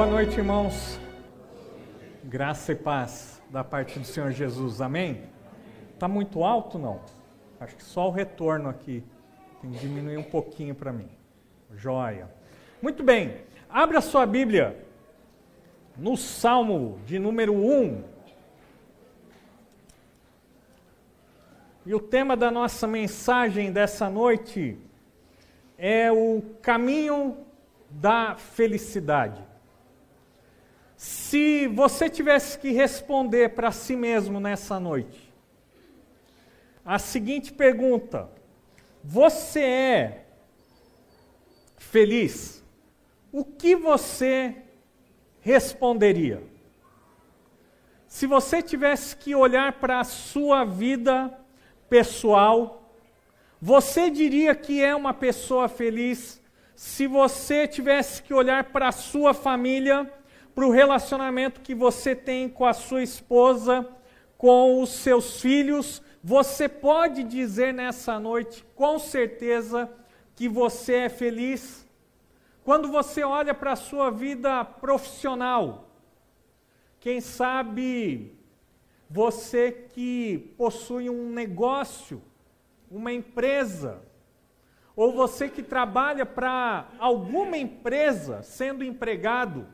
Boa noite, irmãos. Graça e paz da parte do Senhor Jesus. Amém? Tá muito alto não? Acho que só o retorno aqui tem que diminuir um pouquinho para mim. Joia. Muito bem. Abra sua Bíblia no Salmo de número 1. E o tema da nossa mensagem dessa noite é o caminho da felicidade. Se você tivesse que responder para si mesmo nessa noite, a seguinte pergunta: Você é feliz? O que você responderia? Se você tivesse que olhar para a sua vida pessoal, você diria que é uma pessoa feliz? Se você tivesse que olhar para a sua família, para o relacionamento que você tem com a sua esposa, com os seus filhos, você pode dizer nessa noite, com certeza, que você é feliz? Quando você olha para a sua vida profissional, quem sabe você que possui um negócio, uma empresa, ou você que trabalha para alguma empresa sendo empregado,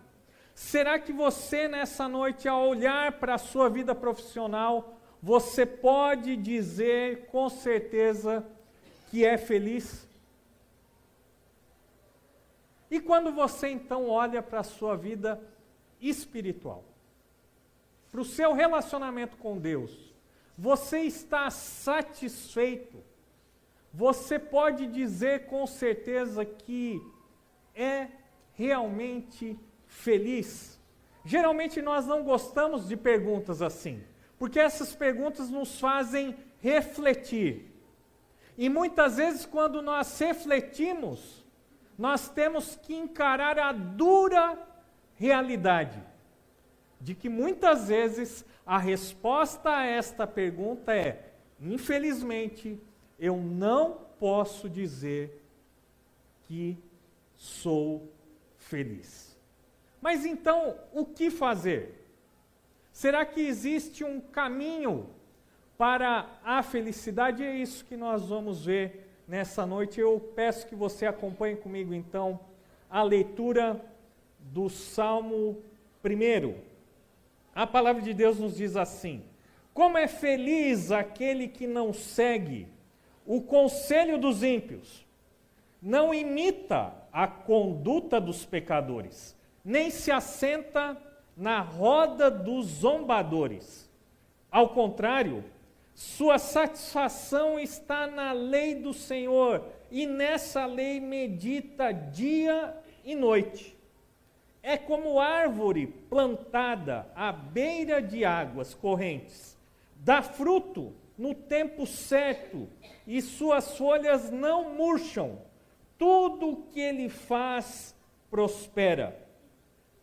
será que você nessa noite, ao olhar para a sua vida profissional, você pode dizer com certeza que é feliz? E quando você então olha para a sua vida espiritual, para o seu relacionamento com Deus, você está satisfeito? Você pode dizer com certeza que é realmente feliz? Geralmente nós não gostamos de perguntas assim, porque essas perguntas nos fazem refletir. E muitas vezes, quando nós refletimos, nós temos que encarar a dura realidade de que muitas vezes a resposta a esta pergunta é: infelizmente, eu não posso dizer que sou feliz. Mas então, o que fazer? Será que existe um caminho para a felicidade? É isso que nós vamos ver nessa noite, eu peço que você acompanhe comigo então a leitura do Salmo 1. A palavra de Deus nos diz assim: Como é feliz aquele que não segue o conselho dos ímpios, não imita a conduta dos pecadores, nem se assenta na roda dos zombadores. Ao contrário, sua satisfação está na lei do Senhor, e nessa lei medita dia e noite. É como árvore plantada à beira de águas correntes, dá fruto no tempo certo, e suas folhas não murcham. Tudo o que ele faz prospera.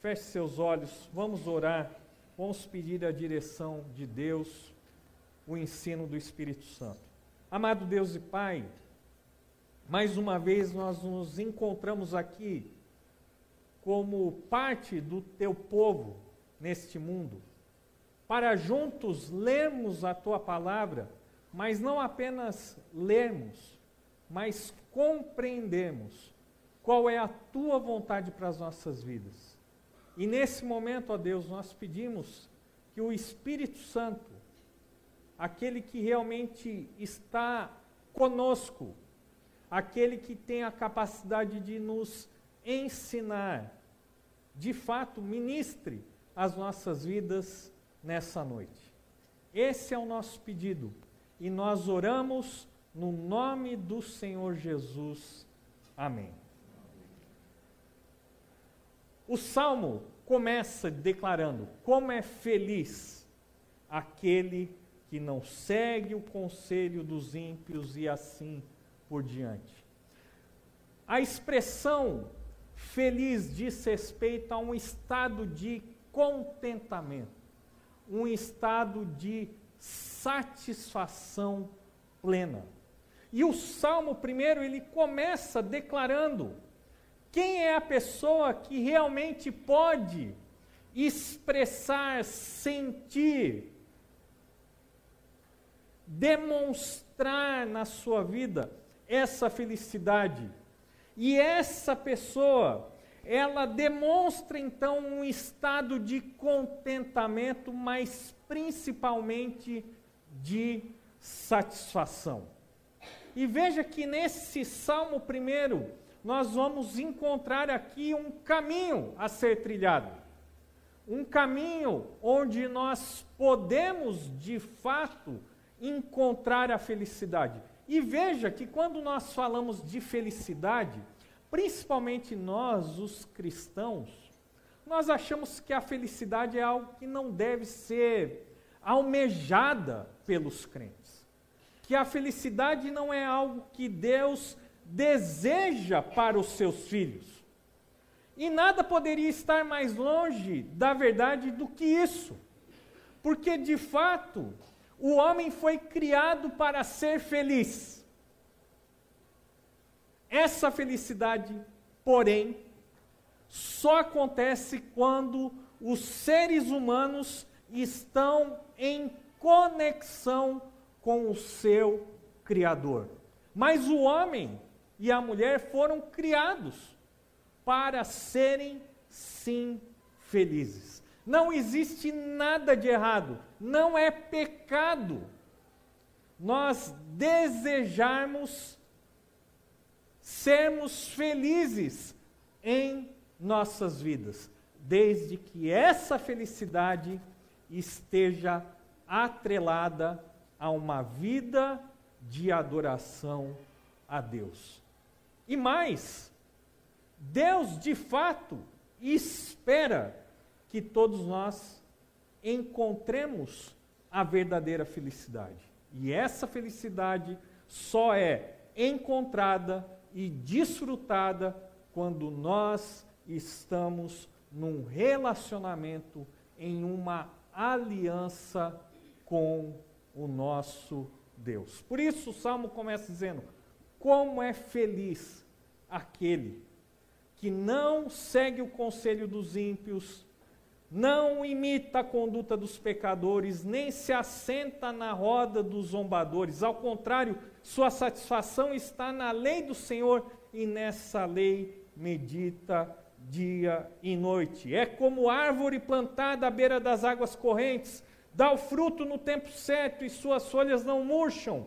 feche seus olhos, vamos orar, vamos pedir a direção de Deus o ensino do Espírito Santo. Amado Deus e Pai, mais uma vez nós nos encontramos aqui como parte do teu povo neste mundo, para juntos lermos a tua palavra, mas não apenas lermos, mas compreendermos qual é a tua vontade para as nossas vidas. E nesse momento, ó Deus, nós pedimos que o Espírito Santo aquele que realmente está conosco, aquele que tem a capacidade de nos ensinar, de fato, ministre as nossas vidas nessa noite. Esse é o nosso pedido e nós oramos no nome do Senhor Jesus. Amém. O Salmo começa declarando: como é feliz aquele que não segue o conselho dos ímpios e assim por diante. A expressão feliz diz respeito a um estado de contentamento, um estado de satisfação plena. E o Salmo primeiro ele começa declarando quem é a pessoa que realmente pode expressar, sentir, demonstrar na sua vida essa felicidade. E essa pessoa, ela demonstra então um estado de contentamento, mas principalmente de satisfação. E veja que nesse Salmo primeiro, nós vamos encontrar aqui um caminho a ser trilhado. Um caminho onde nós podemos, de fato, encontrar a felicidade. E veja que quando nós falamos de felicidade, principalmente nós, os cristãos, nós achamos que a felicidade é algo que não deve ser almejada pelos crentes. Que a felicidade não é algo que Deus deseja para os seus filhos. E nada poderia estar mais longe da verdade do que isso. Porque, de fato, o homem foi criado para ser feliz. Essa felicidade, porém, só acontece quando os seres humanos estão em conexão com o seu Criador. Mas o homem e a mulher foram criados para serem, sim, felizes. Não existe nada de errado, não é pecado nós desejarmos sermos felizes em nossas vidas, desde que essa felicidade esteja atrelada a uma vida de adoração a Deus. E mais, Deus de fato espera que todos nós encontremos a verdadeira felicidade. E essa felicidade só é encontrada e desfrutada quando nós estamos num relacionamento, em uma aliança com o nosso Deus. Por isso o salmo começa dizendo: Como é feliz aquele que não segue o conselho dos ímpios, não imita a conduta dos pecadores, nem se assenta na roda dos zombadores. Ao contrário, sua satisfação está na lei do Senhor e nessa lei medita dia e noite. É como árvore plantada à beira das águas correntes, dá o fruto no tempo certo e suas folhas não murcham.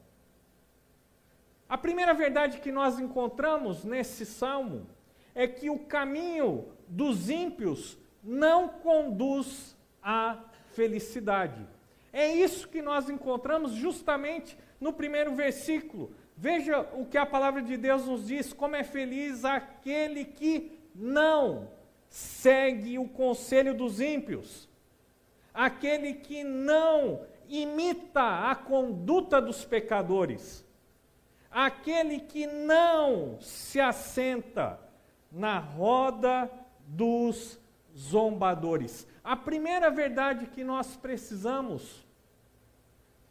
A primeira verdade que nós encontramos nesse salmo é que o caminho dos ímpios não conduz à felicidade. É isso que nós encontramos justamente no primeiro versículo. Veja o que a palavra de Deus nos diz: como é feliz aquele que não segue o conselho dos ímpios, aquele que não imita a conduta dos pecadores, aquele que não se assenta na roda dos zombadores. A primeira verdade que nós precisamos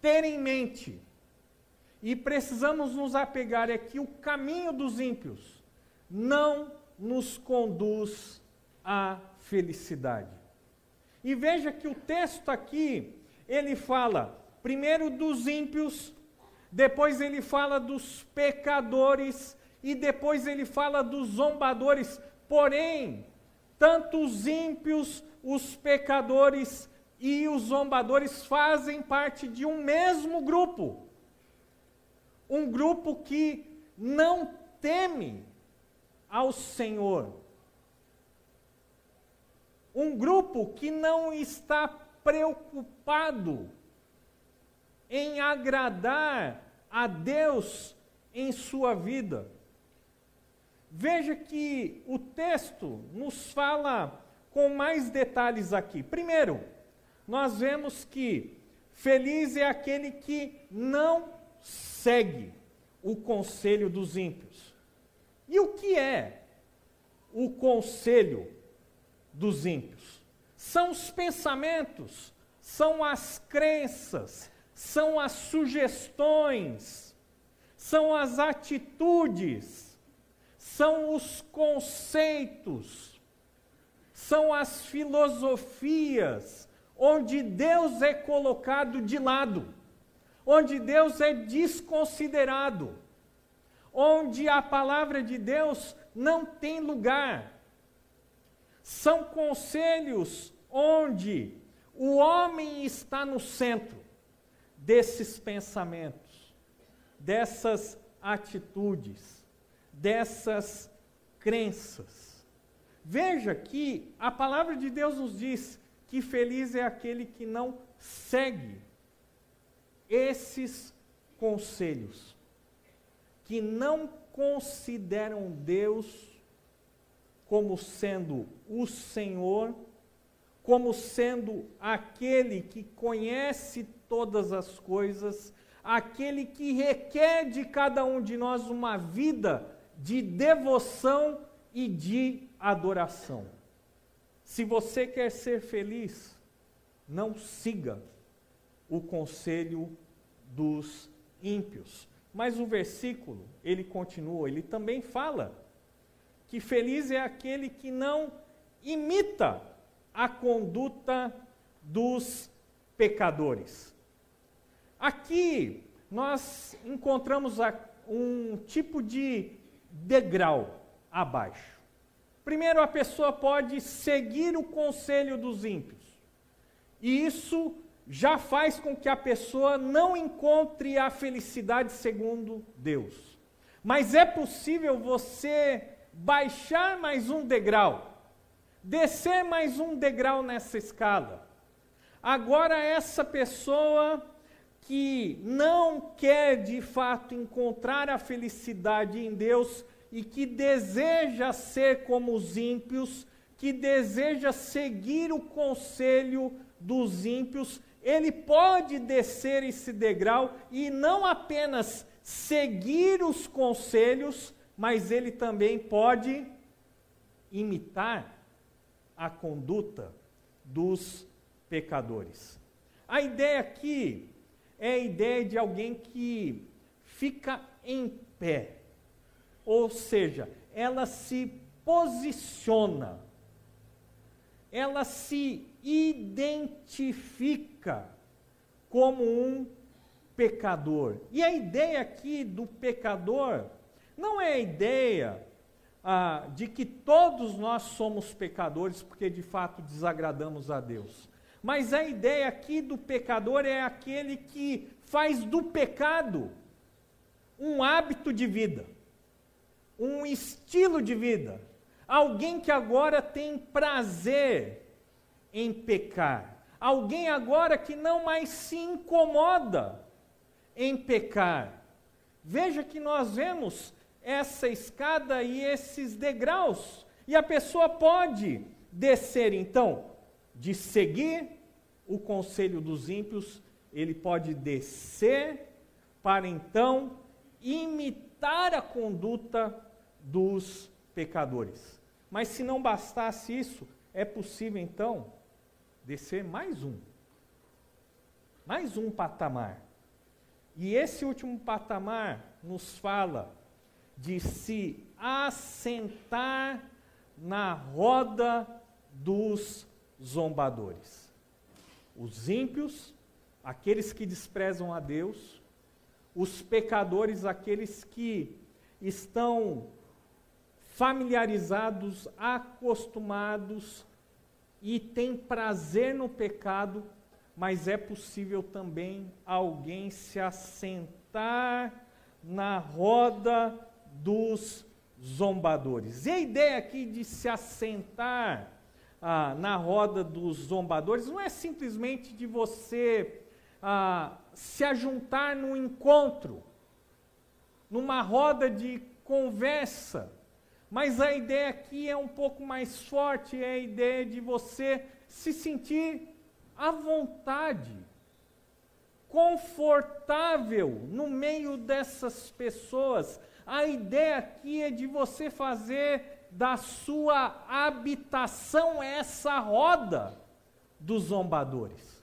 ter em mente e precisamos nos apegar é que o caminho dos ímpios não nos conduz à felicidade. E veja que o texto aqui, ele fala primeiro dos ímpios, depois ele fala dos pecadores e depois ele fala dos zombadores. Porém, tanto os ímpios, os pecadores, e os zombadores fazem parte de um mesmo grupo. Um grupo que não teme ao Senhor. Um grupo que não está preocupado em agradar a Deus em sua vida. Veja que o texto nos fala com mais detalhes aqui. Primeiro, nós vemos que feliz é aquele que não segue o conselho dos ímpios. E o que é o conselho dos ímpios? São os pensamentos, são as crenças, são as sugestões, são as atitudes, são os conceitos, são as filosofias, onde Deus é colocado de lado, onde Deus é desconsiderado, onde a palavra de Deus não tem lugar. São conselhos onde o homem está no centro desses pensamentos, dessas atitudes, dessas crenças. Veja que a palavra de Deus nos diz que feliz é aquele que não segue esses conselhos, que não consideram Deus como sendo o Senhor, como sendo aquele que conhece todas as coisas, aquele que requer de cada um de nós uma vida de devoção e de adoração. Se você quer ser feliz, não siga o conselho dos ímpios. Mas o versículo, ele continua, ele também fala que feliz é aquele que não imita a conduta dos pecadores. Aqui nós encontramos um tipo de degrau abaixo. Primeiro, a pessoa pode seguir o conselho dos ímpios. E isso já faz com que a pessoa não encontre a felicidade segundo Deus. Mas é possível você baixar mais um degrau, descer mais um degrau nessa escala. Agora, essa pessoa que não quer de fato encontrar a felicidade em Deus, e que deseja ser como os ímpios, que deseja seguir o conselho dos ímpios, ele pode descer esse degrau e não apenas seguir os conselhos, mas ele também pode imitar a conduta dos pecadores. A ideia aqui é a ideia de alguém que fica em pé ou seja, ela se posiciona, ela se identifica como um pecador. E a ideia aqui do pecador não é a ideia ah, de que todos nós somos pecadores porque de fato desagradamos a Deus. Mas a ideia aqui do pecador é aquele que faz do pecado um hábito de vida um estilo de vida. Alguém que agora tem prazer em pecar. Alguém agora que não mais se incomoda em pecar. Veja que nós vemos essa escada e esses degraus. E a pessoa pode descer, então, de seguir o conselho dos ímpios, ele pode descer para então imitar a conduta dos pecadores. Mas se não bastasse isso, é possível então descer mais um. Mais um patamar. E esse último patamar nos fala de se assentar na roda dos zombadores. Os ímpios, aqueles que desprezam a Deus, os pecadores, aqueles que estão familiarizados, acostumados e tem prazer no pecado, mas é possível também alguém se assentar na roda dos zombadores. E a ideia aqui de se assentar ah, na roda dos zombadores não é simplesmente de você ah, se ajuntar num encontro, numa roda de conversa. Mas a ideia aqui é um pouco mais forte, é a ideia de você se sentir à vontade, confortável no meio dessas pessoas. A ideia aqui é de você fazer da sua habitação essa roda dos zombadores.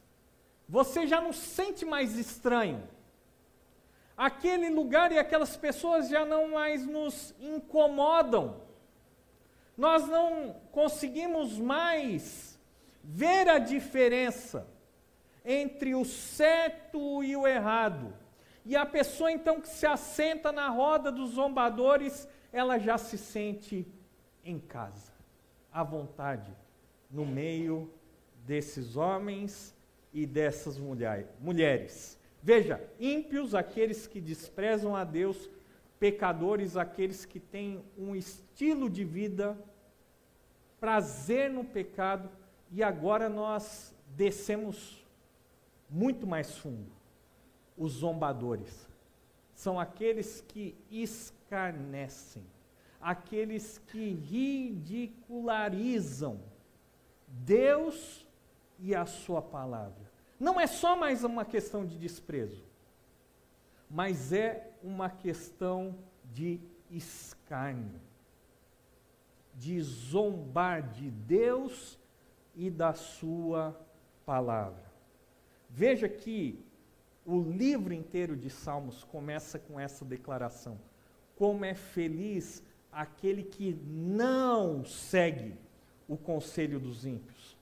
Você já não sente mais estranho. Aquele lugar e aquelas pessoas já não mais nos incomodam. Nós não conseguimos mais ver a diferença entre o certo e o errado. E a pessoa então que se assenta na roda dos zombadores, ela já se sente em casa, à vontade, no meio desses homens e dessas mulheres. Veja, ímpios aqueles que desprezam a Deus, pecadores aqueles que têm um estilo de vida, prazer no pecado, e agora nós descemos muito mais fundo. Os zombadores são aqueles que escarnecem aqueles que ridicularizam Deus e a Sua palavra. Não é só mais uma questão de desprezo, mas é uma questão de escárnio, de zombar de Deus e da Sua palavra. Veja que o livro inteiro de Salmos começa com essa declaração: Como é feliz aquele que não segue o conselho dos ímpios,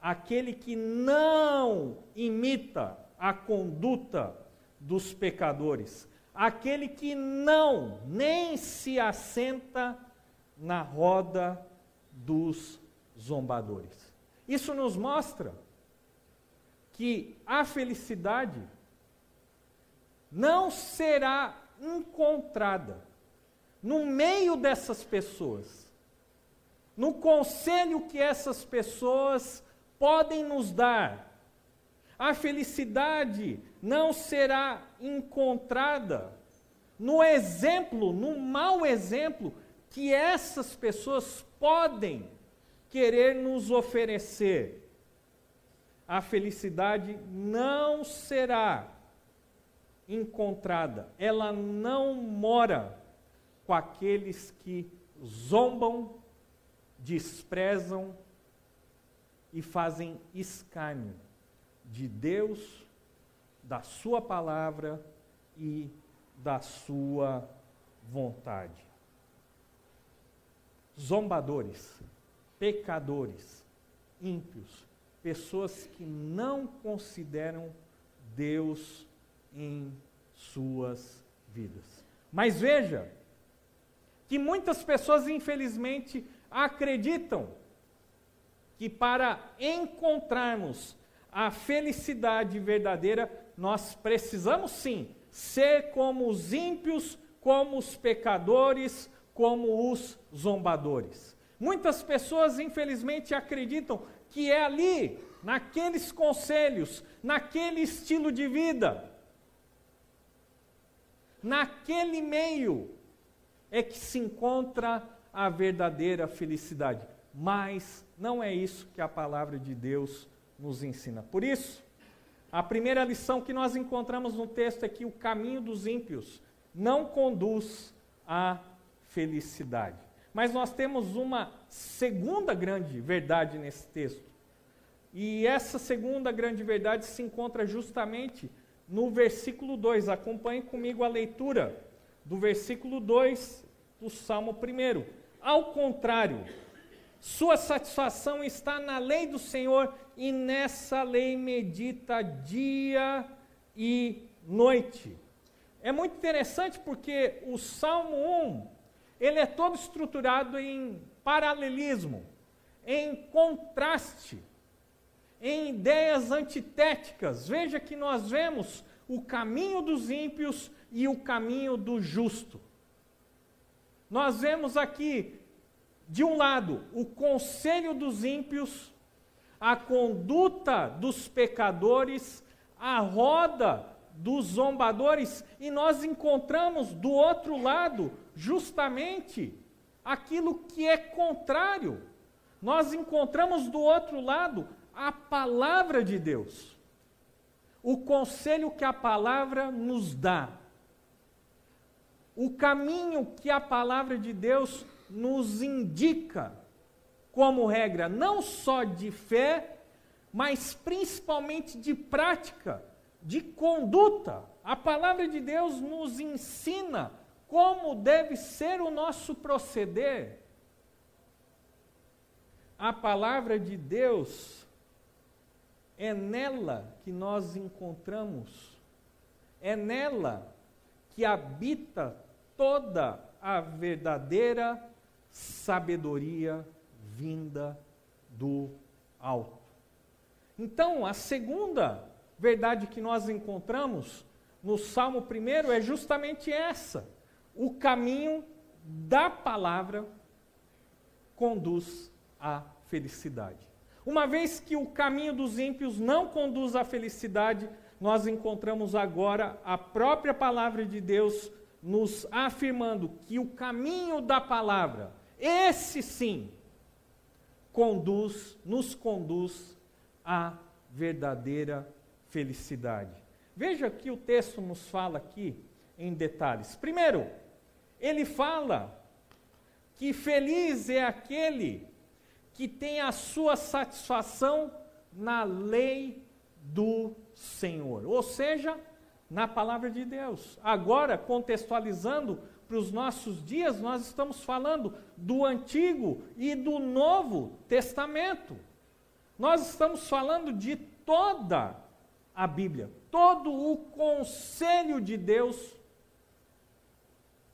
aquele que não imita a conduta dos pecadores, aquele que não nem se assenta na roda dos zombadores. Isso nos mostra que a felicidade não será encontrada no meio dessas pessoas, no conselho que essas pessoas podem nos dar, a felicidade não será encontrada no exemplo, no mau exemplo que essas pessoas podem querer nos oferecer. A felicidade não será encontrada, ela não mora com aqueles que zombam, desprezam e fazem escárnio de Deus, da Sua palavra e da Sua vontade. Zombadores, pecadores, ímpios, pessoas que não consideram Deus em suas vidas. Mas veja, que muitas pessoas, infelizmente, acreditam que para encontrarmos a felicidade verdadeira, nós precisamos sim ser como os ímpios, como os pecadores, como os zombadores. Muitas pessoas, infelizmente, acreditam que é ali, naqueles conselhos, naquele estilo de vida, naquele meio, é que se encontra a verdadeira felicidade. Mas não é isso que a palavra de Deus nos ensina. Por isso, a primeira lição que nós encontramos no texto é que o caminho dos ímpios não conduz à felicidade. Mas nós temos uma segunda grande verdade nesse texto. E essa segunda grande verdade se encontra justamente no versículo 2. Acompanhe comigo a leitura do versículo 2 do Salmo 1. Ao contrário, sua satisfação está na lei do Senhor e nessa lei medita dia e noite. É muito interessante porque o Salmo 1, ele é todo estruturado em paralelismo. em contraste, em ideias antitéticas. Veja que nós vemos o caminho dos ímpios e o caminho do justo. Nós vemos aqui, de um lado, o conselho dos ímpios, a conduta dos pecadores, a roda dos zombadores, e nós encontramos do outro lado, justamente, aquilo que é contrário. Nós encontramos do outro lado a palavra de Deus. O conselho que a palavra nos dá. O caminho que a palavra de Deus nos indica como regra, não só de fé, mas principalmente de prática, de conduta. A palavra de Deus nos ensina como deve ser o nosso proceder. A palavra de Deus é nela que nós encontramos, é nela que habita toda a verdadeira sabedoria vinda do alto. Então, a segunda verdade que nós encontramos no Salmo 1 é justamente essa o caminho da palavra conduz à felicidade. Uma vez que o caminho dos ímpios não conduz à felicidade, nós encontramos agora a própria palavra de Deus nos afirmando que o caminho da palavra, esse sim, conduz, nos conduz à verdadeira felicidade. Veja que o texto nos fala aqui em detalhes. Primeiro, ele fala que feliz é aquele que tem a sua satisfação na lei do Senhor, ou seja, na palavra de Deus. Agora, contextualizando para os nossos dias, nós estamos falando do Antigo e do Novo Testamento. Nós estamos falando de toda a Bíblia, todo o conselho de Deus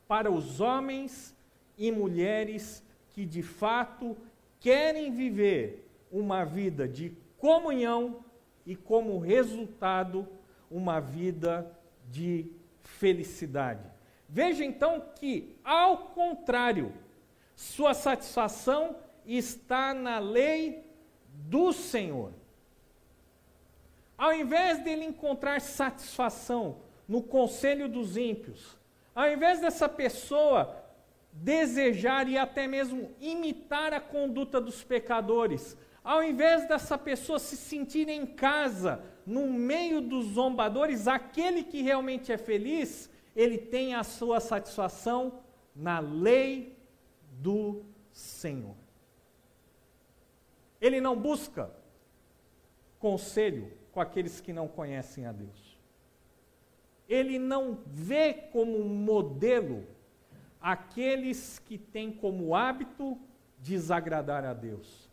para os homens e mulheres que de fato querem viver uma vida de comunhão e, como resultado, uma vida de felicidade. Veja então que, ao contrário, sua satisfação está na lei do Senhor. Ao invés dele encontrar satisfação no conselho dos ímpios, ao invés dessa pessoa desejar e até mesmo imitar a conduta dos pecadores, ao invés dessa pessoa se sentir em casa, no meio dos zombadores, aquele que realmente é feliz, ele tem a sua satisfação na lei do Senhor. Ele não busca conselho com aqueles que não conhecem a Deus ele não vê como modelo aqueles que têm como hábito desagradar a Deus.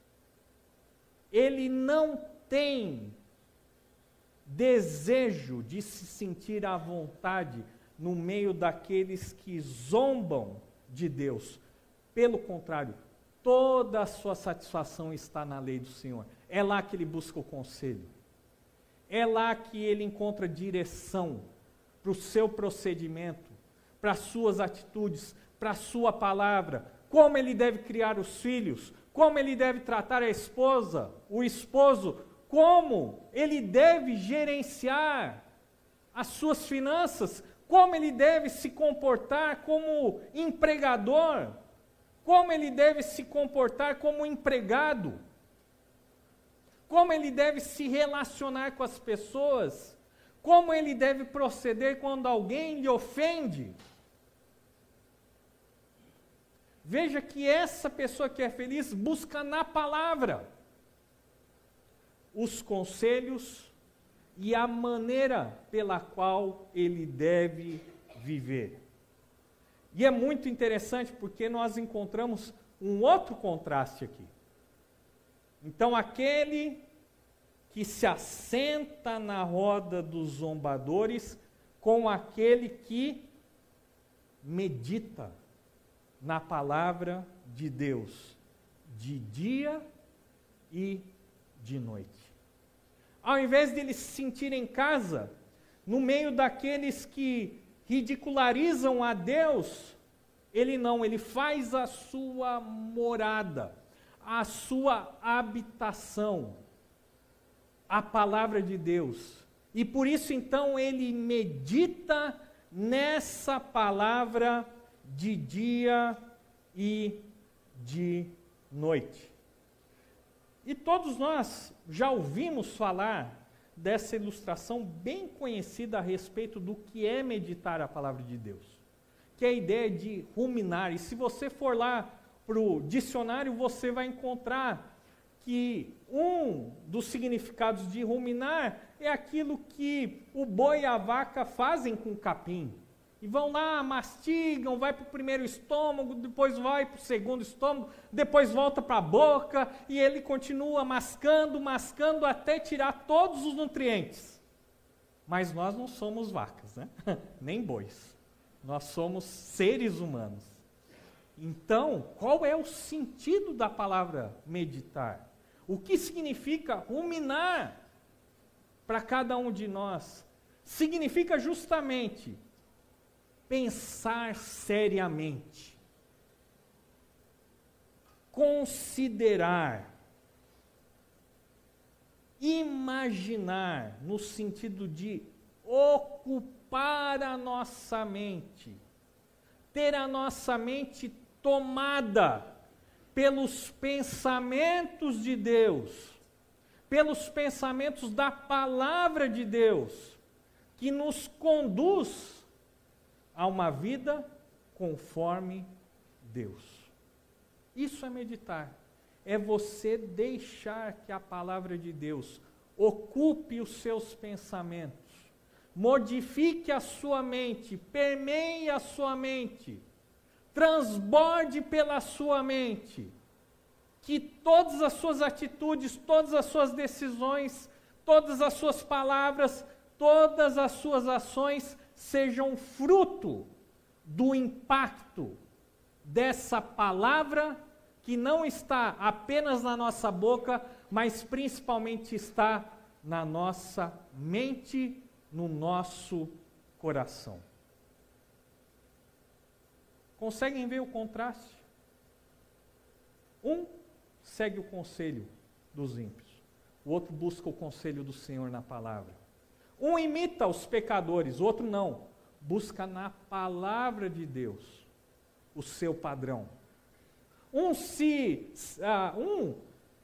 Ele não tem desejo de se sentir à vontade no meio daqueles que zombam de Deus. Pelo contrário, toda a sua satisfação está na lei do Senhor. É lá que ele busca o conselho. É lá que ele encontra direção para o seu procedimento, para as suas atitudes, para a sua palavra, como ele deve criar os filhos, como ele deve tratar a esposa, o esposo, como ele deve gerenciar as suas finanças, como ele deve se comportar como empregador, como ele deve se comportar como empregado, como ele deve se relacionar com as pessoas como ele deve proceder quando alguém lhe ofende. Veja que essa pessoa que é feliz busca na palavra os conselhos e a maneira pela qual ele deve viver. E é muito interessante porque nós encontramos um outro contraste aqui. Então, aquele que se assenta na roda dos zombadores com aquele que medita na palavra de Deus, de dia e de noite. Ao invés de ele se sentir em casa, no meio daqueles que ridicularizam a Deus, ele não, ele faz a sua morada, a sua habitação, a palavra de Deus. E por isso então ele medita nessa palavra de dia e de noite. E todos nós já ouvimos falar dessa ilustração bem conhecida a respeito do que é meditar a palavra de Deus, que é a ideia de ruminar. E se você for lá para o dicionário, você vai encontrar que um dos significados de ruminar é aquilo que o boi e a vaca fazem com o capim. E vão lá, mastigam, vai para o primeiro estômago, depois vai para o segundo estômago, depois volta para a boca, e ele continua mascando, mascando até tirar todos os nutrientes. Mas nós não somos vacas, né? nem bois. Nós somos seres humanos. Então, qual é o sentido da palavra meditar? O que significa ruminar para cada um de nós? Significa justamente pensar seriamente, considerar, imaginar, no sentido de ocupar a nossa mente, ter a nossa mente tomada pelos pensamentos de Deus, pelos pensamentos da palavra de Deus, que nos conduz a uma vida conforme Deus. Isso é meditar. É você deixar que a palavra de Deus ocupe os seus pensamentos, modifique a sua mente, permeie a sua mente, transborde pela sua mente, que todas as suas atitudes, todas as suas decisões, todas as suas palavras, todas as suas ações sejam fruto do impacto dessa palavra que não está apenas na nossa boca, mas principalmente está na nossa mente, no nosso coração. Conseguem ver o contraste? Um segue o conselho dos ímpios, o outro busca o conselho do Senhor na palavra. Um imita os pecadores, outro não. Busca na palavra de Deus o seu padrão. Um se, uh, um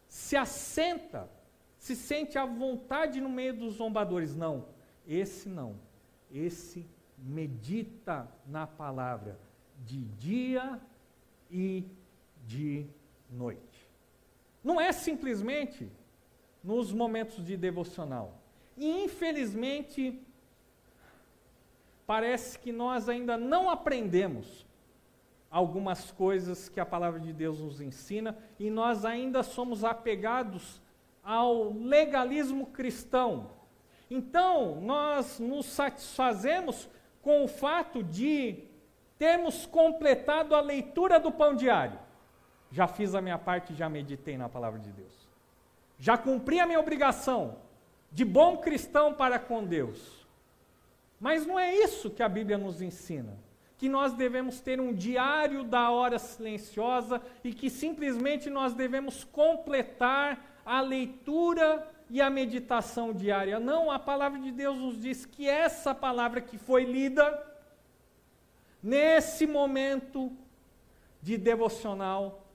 se assenta, se sente à vontade no meio dos zombadores. Não, esse não. Esse medita na palavra de dia e de noite. Não é simplesmente nos momentos de devocional. E infelizmente, parece que nós ainda não aprendemos algumas coisas que a palavra de Deus nos ensina e nós ainda somos apegados ao legalismo cristão. Então, nós nos satisfazemos com o fato de termos completado a leitura do pão diário. Já fiz a minha parte, já meditei na palavra de Deus. Já cumpri a minha obrigação de bom cristão para com Deus. Mas não é isso que a Bíblia nos ensina. Que nós devemos ter um diário da hora silenciosa e que simplesmente nós devemos completar a leitura e a meditação diária. Não, a palavra de Deus nos diz que essa palavra que foi lida, nesse momento de devocional,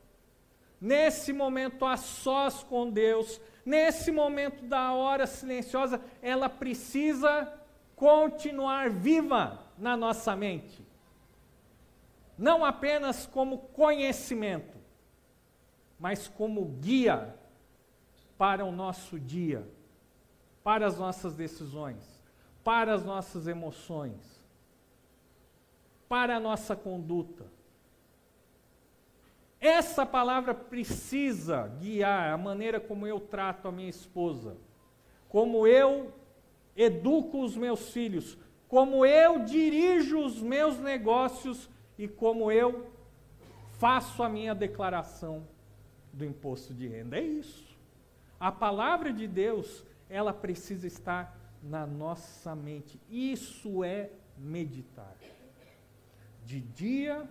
nesse momento a sós com Deus, nesse momento da hora silenciosa, ela precisa continuar viva na nossa mente. Não apenas como conhecimento, mas como guia para o nosso dia, para as nossas decisões, para as nossas emoções, para a nossa conduta. Essa palavra precisa guiar a maneira como eu trato a minha esposa, como eu educo os meus filhos, como eu dirijo os meus negócios e como eu faço a minha declaração do imposto de renda. É isso. A palavra de Deus, ela precisa estar na nossa mente. Isso é meditar. De dia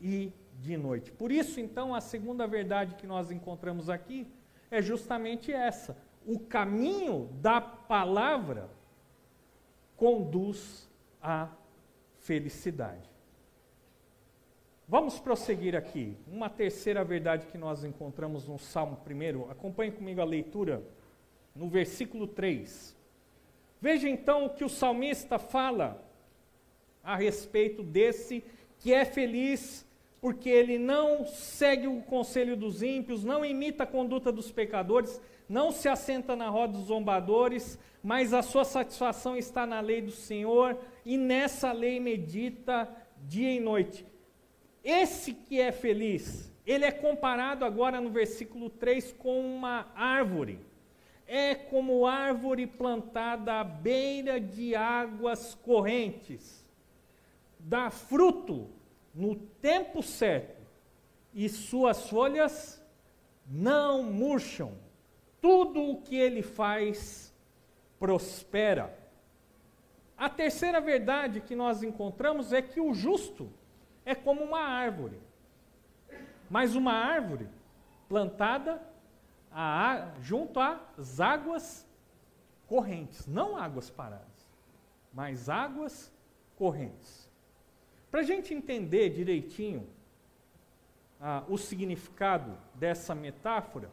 e de noite. Por isso, então, a segunda verdade que nós encontramos aqui é justamente essa. O caminho da palavra conduz à felicidade. Vamos prosseguir aqui. Uma terceira verdade que nós encontramos no Salmo 1. Acompanhe comigo a leitura no versículo 3. Veja então o que o salmista fala a respeito desse que é feliz porque ele não segue o conselho dos ímpios, não imita a conduta dos pecadores, não se assenta na roda dos zombadores, mas a sua satisfação está na lei do Senhor e nessa lei medita dia e noite. Esse que é feliz, ele é comparado agora no versículo 3 com uma árvore. É como árvore plantada à beira de águas correntes. Dá fruto no tempo certo e suas folhas não murcham. Tudo o que ele faz prospera. A terceira verdade que nós encontramos é que o justo é como uma árvore. Mas uma árvore plantada a, junto às águas correntes, não águas paradas, mas águas correntes. Para a gente entender direitinho ah, o significado dessa metáfora,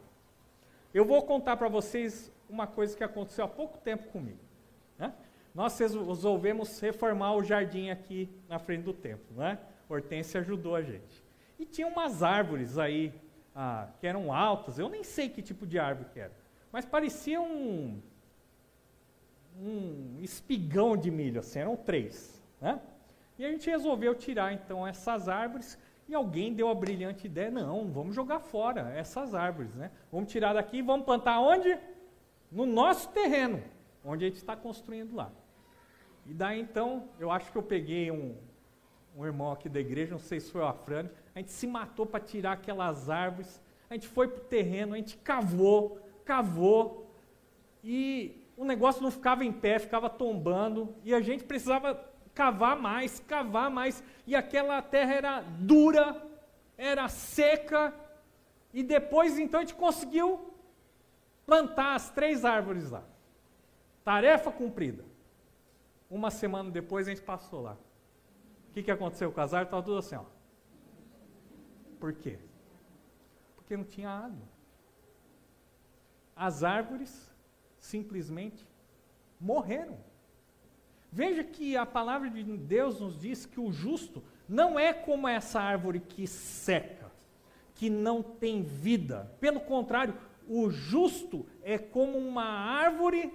eu vou contar para vocês uma coisa que aconteceu há pouco tempo comigo. Né? Nós resolvemos reformar o jardim aqui na frente do templo. Né? Hortência ajudou a gente. E tinha umas árvores aí ah, que eram altas, eu nem sei que tipo de árvore que era, mas parecia um, um espigão de milho, assim, eram três. Né? E a gente resolveu tirar então essas árvores e alguém deu a brilhante ideia, não, vamos jogar fora essas árvores, né? Vamos tirar daqui e vamos plantar onde? No nosso terreno, onde a gente está construindo lá. E daí então, eu acho que eu peguei um, um irmão aqui da igreja, não sei se foi o Afrânio, a gente se matou para tirar aquelas árvores, a gente foi para o terreno, a gente cavou, cavou, e o negócio não ficava em pé, ficava tombando, e a gente precisava cavar mais, cavar mais, e aquela terra era dura, era seca, e depois então a gente conseguiu plantar as três árvores lá. Tarefa cumprida. Uma semana depois a gente passou lá que, que aconteceu as árvores? Estava tudo assim, ó. Por quê? Porque não tinha água. As árvores simplesmente morreram. Veja que a palavra de Deus nos diz que o justo não é como essa árvore que seca, que não tem vida. Pelo contrário, o justo é como uma árvore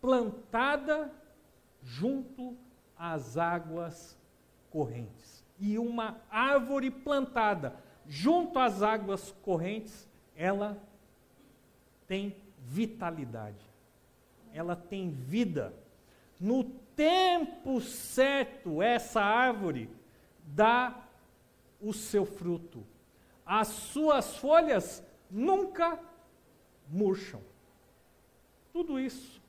plantada junto às águas correntes. E uma árvore plantada junto às águas correntes, ela tem vitalidade. Ela tem vida. No tempo certo, essa árvore dá o seu fruto. As suas folhas nunca murcham. Tudo isso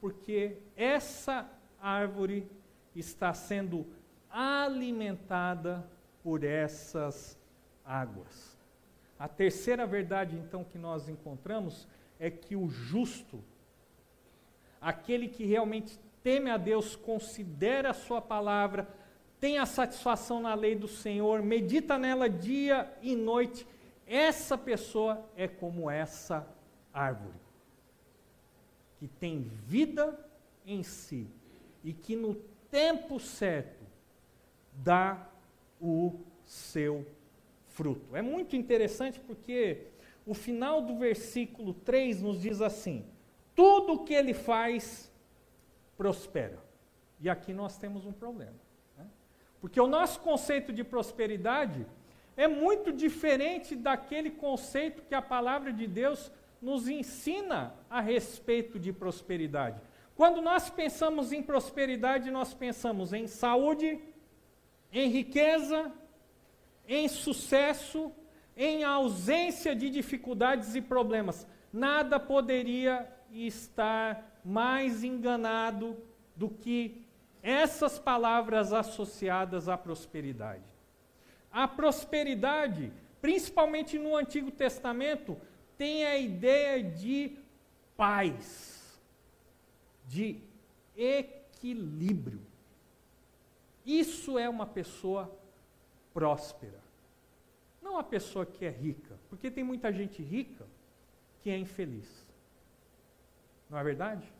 porque essa árvore está sendo alimentada por essas águas. A terceira verdade, então, que nós encontramos é que o justo, aquele que realmente teme a Deus, considera a Sua palavra, tem a satisfação na lei do Senhor, medita nela dia e noite, essa pessoa é como essa árvore, que tem vida em si e que no tempo certo dá o seu fruto. É muito interessante porque o final do versículo 3 nos diz assim: tudo o que ele faz prospera. E aqui nós temos um problema. Né? Porque o nosso conceito de prosperidade é muito diferente daquele conceito que a palavra de Deus nos ensina a respeito de prosperidade. Quando nós pensamos em prosperidade, nós pensamos em saúde, em riqueza, em sucesso, em ausência de dificuldades e problemas. nada poderia estar mais enganado do que essas palavras associadas à prosperidade. A prosperidade, principalmente no Antigo Testamento, tem a ideia de paz, de equilíbrio. Isso é uma pessoa próspera. Não a pessoa que é rica, porque tem muita gente rica que é infeliz. Não é verdade?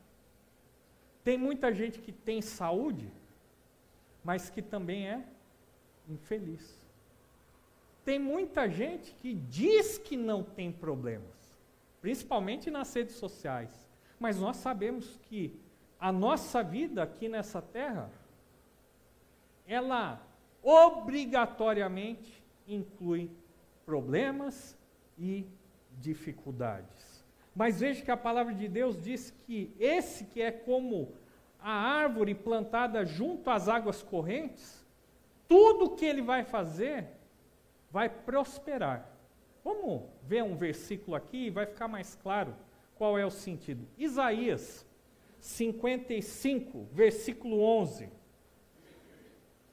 Tem muita gente que tem saúde, mas que também é infeliz. Tem muita gente que diz que não tem problemas, principalmente nas redes sociais. Mas nós sabemos que a nossa vida aqui nessa terra, ela obrigatoriamente inclui problemas e dificuldades. Mas veja que a palavra de Deus diz que esse que é como a árvore plantada junto às águas correntes, tudo que ele vai fazer vai prosperar. Vamos ver um versículo aqui e vai ficar mais claro qual é o sentido. Isaías 55, versículo 11.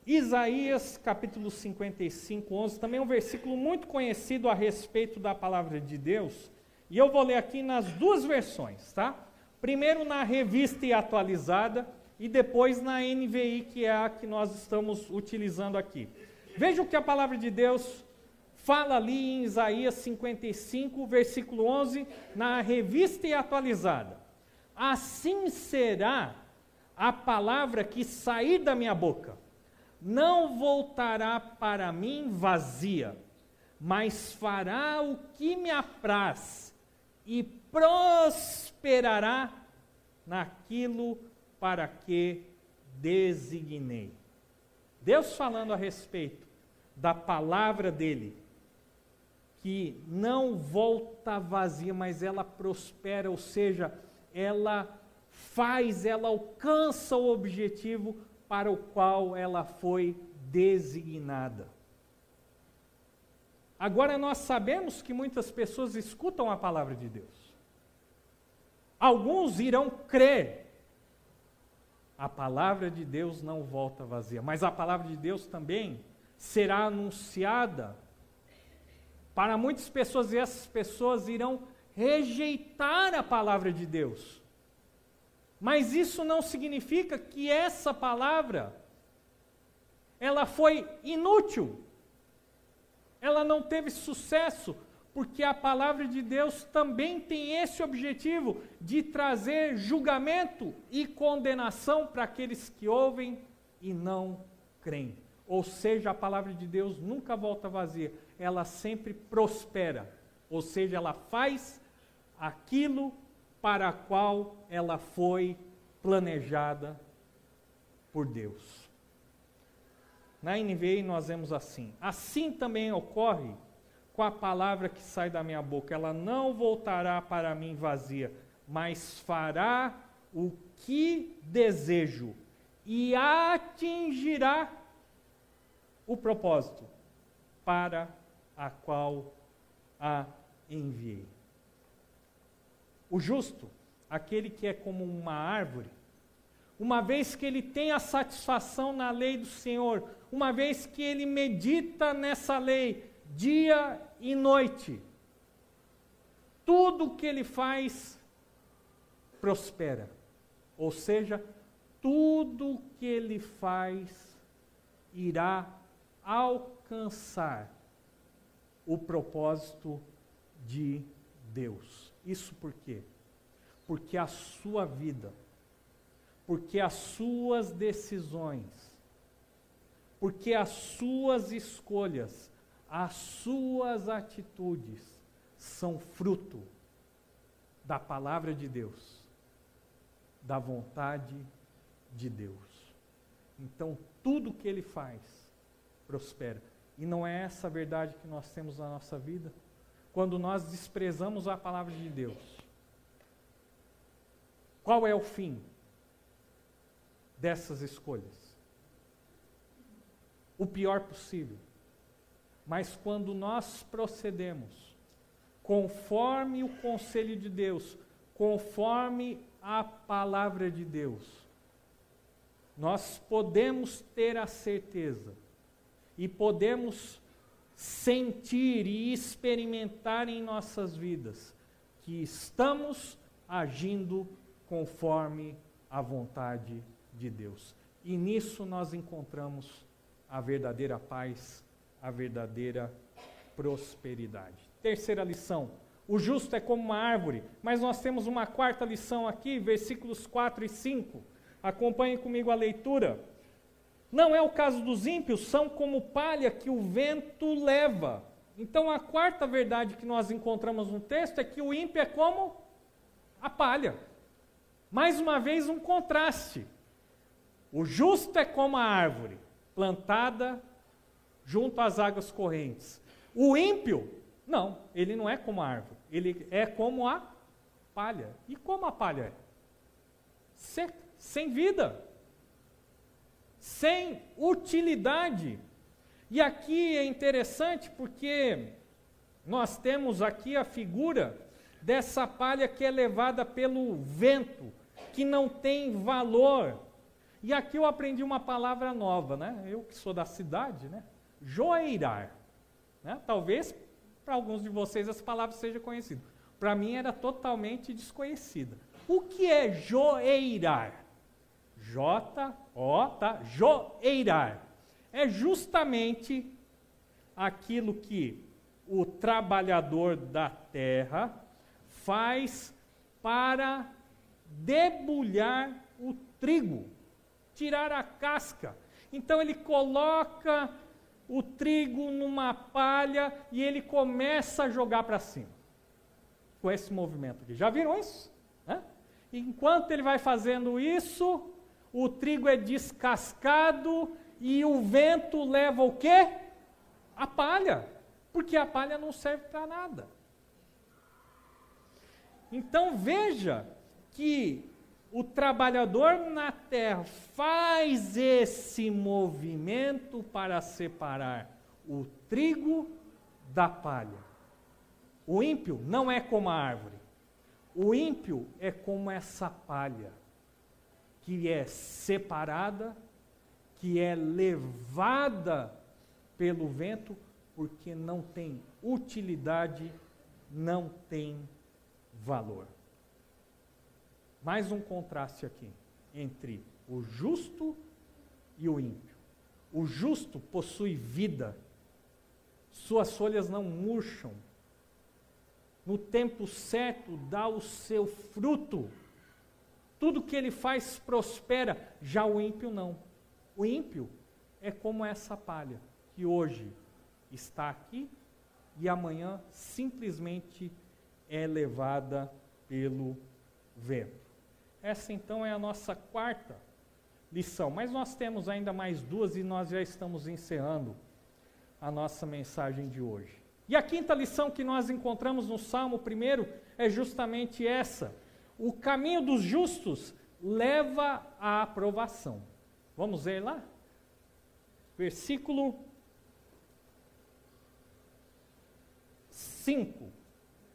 Isaías capítulo 55, 11, também é um versículo muito conhecido a respeito da palavra de Deus. E eu vou ler aqui nas duas versões, tá? Primeiro na revista e atualizada e depois na NVI, que é a que nós estamos utilizando aqui. Veja o que a palavra de Deus fala ali em Isaías 55, versículo 11, na revista e atualizada. Assim será a palavra que sair da minha boca, não voltará para mim vazia, mas fará o que me apraz e prosperará naquilo para que designei. Deus falando a respeito da palavra dele, que não volta vazia, mas ela prospera, ou seja, ela faz, ela alcança o objetivo para o qual ela foi designada. Agora nós sabemos que muitas pessoas escutam a palavra de Deus. Alguns irão crer. A palavra de Deus não volta vazia, mas a palavra de Deus também será anunciada para muitas pessoas, e essas pessoas irão rejeitar a palavra de Deus. Mas isso não significa que essa palavra ela foi inútil. Ela não teve sucesso, porque a palavra de Deus também tem esse objetivo de trazer julgamento e condenação para aqueles que ouvem e não creem. Ou seja, a palavra de Deus nunca volta vazia, ela sempre prospera. Ou seja, ela faz aquilo para qual ela foi planejada por Deus. Na NVI nós vemos assim: assim também ocorre com a palavra que sai da minha boca, ela não voltará para mim vazia, mas fará o que desejo e atingirá o propósito para a qual a enviei. O justo, aquele que é como uma árvore, uma vez que ele tem a satisfação na lei do Senhor, uma vez que ele medita nessa lei dia e noite, tudo que ele faz prospera. Ou seja, tudo que ele faz irá alcançar o propósito de Deus. Isso por quê? Porque a sua vida, porque as suas decisões, porque as suas escolhas, as suas atitudes são fruto da palavra de Deus, da vontade de Deus. Então, tudo que ele faz prospera. E não é essa a verdade que nós temos na nossa vida? Quando nós desprezamos a palavra de Deus, qual é o fim dessas escolhas? O pior possível. Mas quando nós procedemos conforme o conselho de Deus, conforme a palavra de Deus, nós podemos ter a certeza e podemos sentir e experimentar em nossas vidas que estamos agindo conforme a vontade de Deus. E nisso nós encontramos a verdadeira paz, a verdadeira prosperidade. Terceira lição: o justo é como uma árvore, mas nós temos uma quarta lição aqui, versículos 4 e 5. Acompanhe comigo a leitura. Não é o caso dos ímpios, são como palha que o vento leva. Então a quarta verdade que nós encontramos no texto é que o ímpio é como a palha. Mais uma vez um contraste. O justo é como a árvore plantada junto às águas correntes. O ímpio, não, ele não é como a árvore, ele é como a palha. E como a palha é? Seca, sem vida, sem utilidade. E aqui é interessante porque nós temos aqui a figura dessa palha que é levada pelo vento, que não tem valor. E aqui eu aprendi uma palavra nova, né? Eu que sou da cidade, né? Joeirar. Né? Talvez para alguns de vocês essa palavra seja conhecida. Para mim era totalmente desconhecida. O que é joeirar? J-O, tá? Joeirar. É justamente aquilo que o trabalhador da terra faz para debulhar o trigo, tirar a casca. Então ele coloca o trigo numa palha e ele começa a jogar para cima. Com esse movimento aqui. Já viram isso? Enquanto ele vai fazendo isso, o trigo é descascado e o vento leva o quê? A palha. Porque a palha não serve para nada. Então veja que o trabalhador na terra faz esse movimento para separar o trigo da palha. O ímpio não é como a árvore. O ímpio é como essa palha, que é separada, que é levada pelo vento, porque não tem utilidade, não tem valor. Mais um contraste aqui entre o justo e o ímpio. O justo possui vida, suas folhas não murcham, no tempo certo dá o seu fruto, tudo que ele faz prospera, já o ímpio não. O ímpio é como essa palha, que hoje está aqui e amanhã simplesmente é levada pelo vento. Essa então é a nossa quarta lição. Mas nós temos ainda mais duas e nós já estamos encerrando a nossa mensagem de hoje. E a quinta lição que nós encontramos no Salmo primeiro é justamente essa: o caminho dos justos leva à aprovação. Vamos ver lá? Versículo 5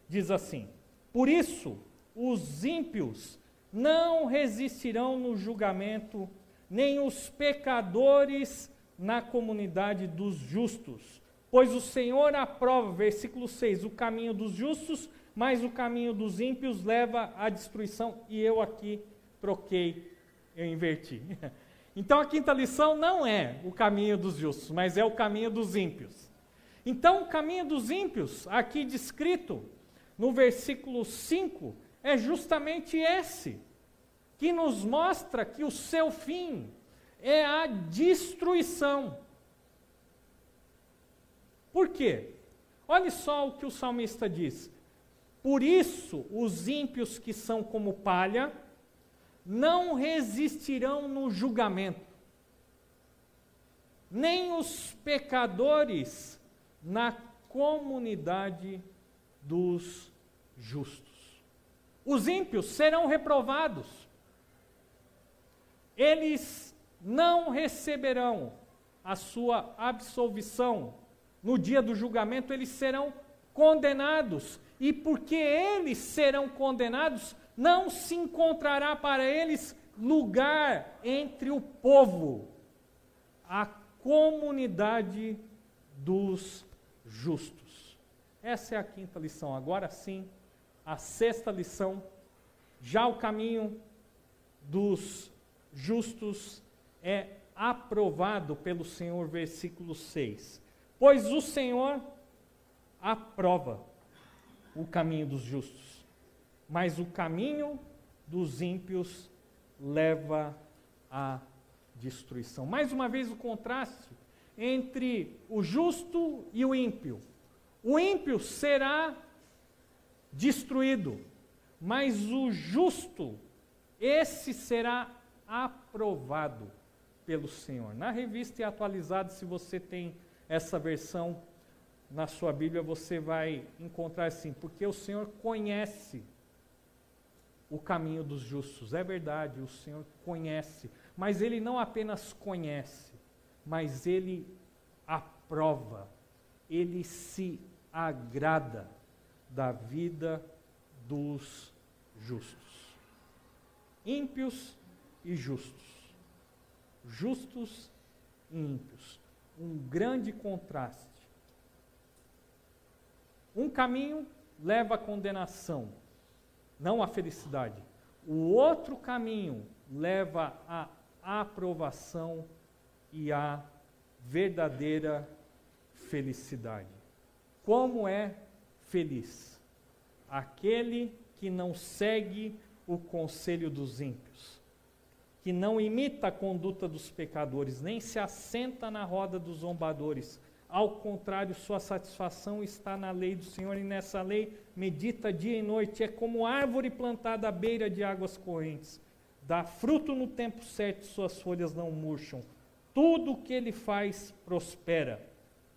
diz assim: Por isso os ímpios não resistirão no julgamento, nem os pecadores na comunidade dos justos. Pois o Senhor aprova, versículo 6, o caminho dos justos, mas o caminho dos ímpios leva à destruição. E eu aqui troquei, eu inverti. Então a quinta lição não é o caminho dos justos, mas é o caminho dos ímpios. Então o caminho dos ímpios, aqui descrito no versículo 5, é justamente esse, que nos mostra que o seu fim é a destruição. Por quê? Olhe só o que o salmista diz. Por isso, os ímpios que são como palha não resistirão no julgamento, nem os pecadores na comunidade dos justos. Os ímpios serão reprovados. Eles não receberão a sua absolvição. No dia do julgamento, eles serão condenados. e porque eles serão condenados, não se encontrará para eles lugar entre o povo, a comunidade dos justos. Essa é a quinta lição. Agora sim, a sexta lição, já o caminho dos justos é aprovado pelo Senhor, versículo 6. Pois o Senhor aprova o caminho dos justos, mas o caminho dos ímpios leva à destruição. Mais uma vez o contraste entre o justo e o ímpio. O ímpio será destruído, mas o justo, esse será aprovado pelo Senhor. Na revista e atualizada, se você tem essa versão na sua Bíblia, você vai encontrar assim, porque o Senhor conhece o caminho dos justos. É verdade, o Senhor conhece, mas Ele não apenas conhece, mas Ele aprova, Ele se agrada da vida dos justos. Ímpios e justos. Justos e ímpios. Um grande contraste. Um caminho leva à condenação, não a felicidade. O outro caminho leva à aprovação e à verdadeira felicidade. Como é feliz? Aquele que não segue o conselho dos ímpios, que não imita a conduta dos pecadores, nem se assenta na roda dos zombadores, ao contrário, sua satisfação está na lei do Senhor e nessa lei medita dia e noite. É como árvore plantada à beira de águas correntes. Dá fruto no tempo certo, suas folhas não murcham. Tudo o que ele faz prospera.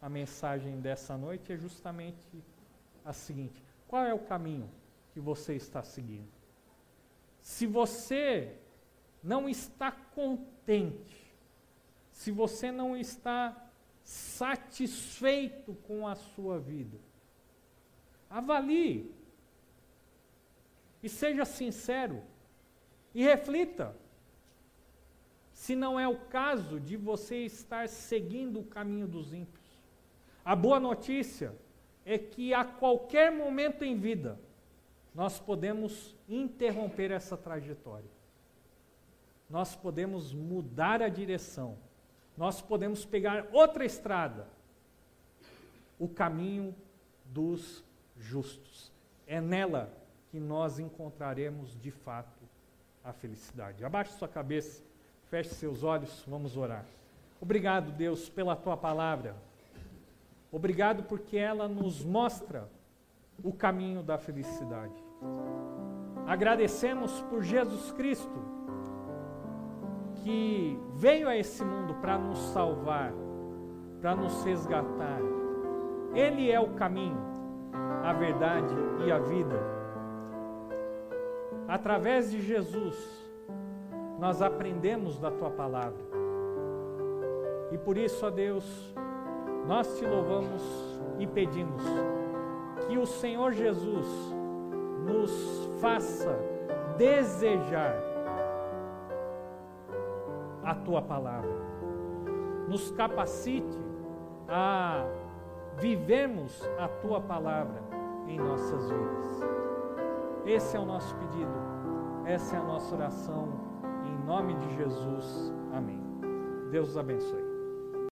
a mensagem dessa noite é justamente a seguinte: qual é o caminho que você está seguindo? Se você não está contente, se você não está satisfeito com a sua vida. Avalie e seja sincero e reflita se não é o caso de você estar seguindo o caminho dos ímpios. A boa notícia é que a qualquer momento em vida nós podemos interromper essa trajetória. Nós podemos mudar a direção nós podemos pegar outra estrada, o caminho dos justos. É nela que nós encontraremos de fato a felicidade. Abaixe sua cabeça, feche seus olhos, vamos orar. Obrigado, Deus, pela tua palavra. Obrigado porque ela nos mostra o caminho da felicidade. Agradecemos por Jesus Cristo que veio a esse mundo para nos salvar, para nos resgatar. Ele é o caminho, a verdade e a vida. Através de Jesus, nós aprendemos da tua palavra. E por isso, ó Deus, nós te louvamos e pedimos que o Senhor Jesus nos faça desejar a tua palavra. Nos capacite a vivermos a tua palavra em nossas vidas. Esse é o nosso pedido, essa é a nossa oração, em nome de Jesus. Amém. Deus os abençoe.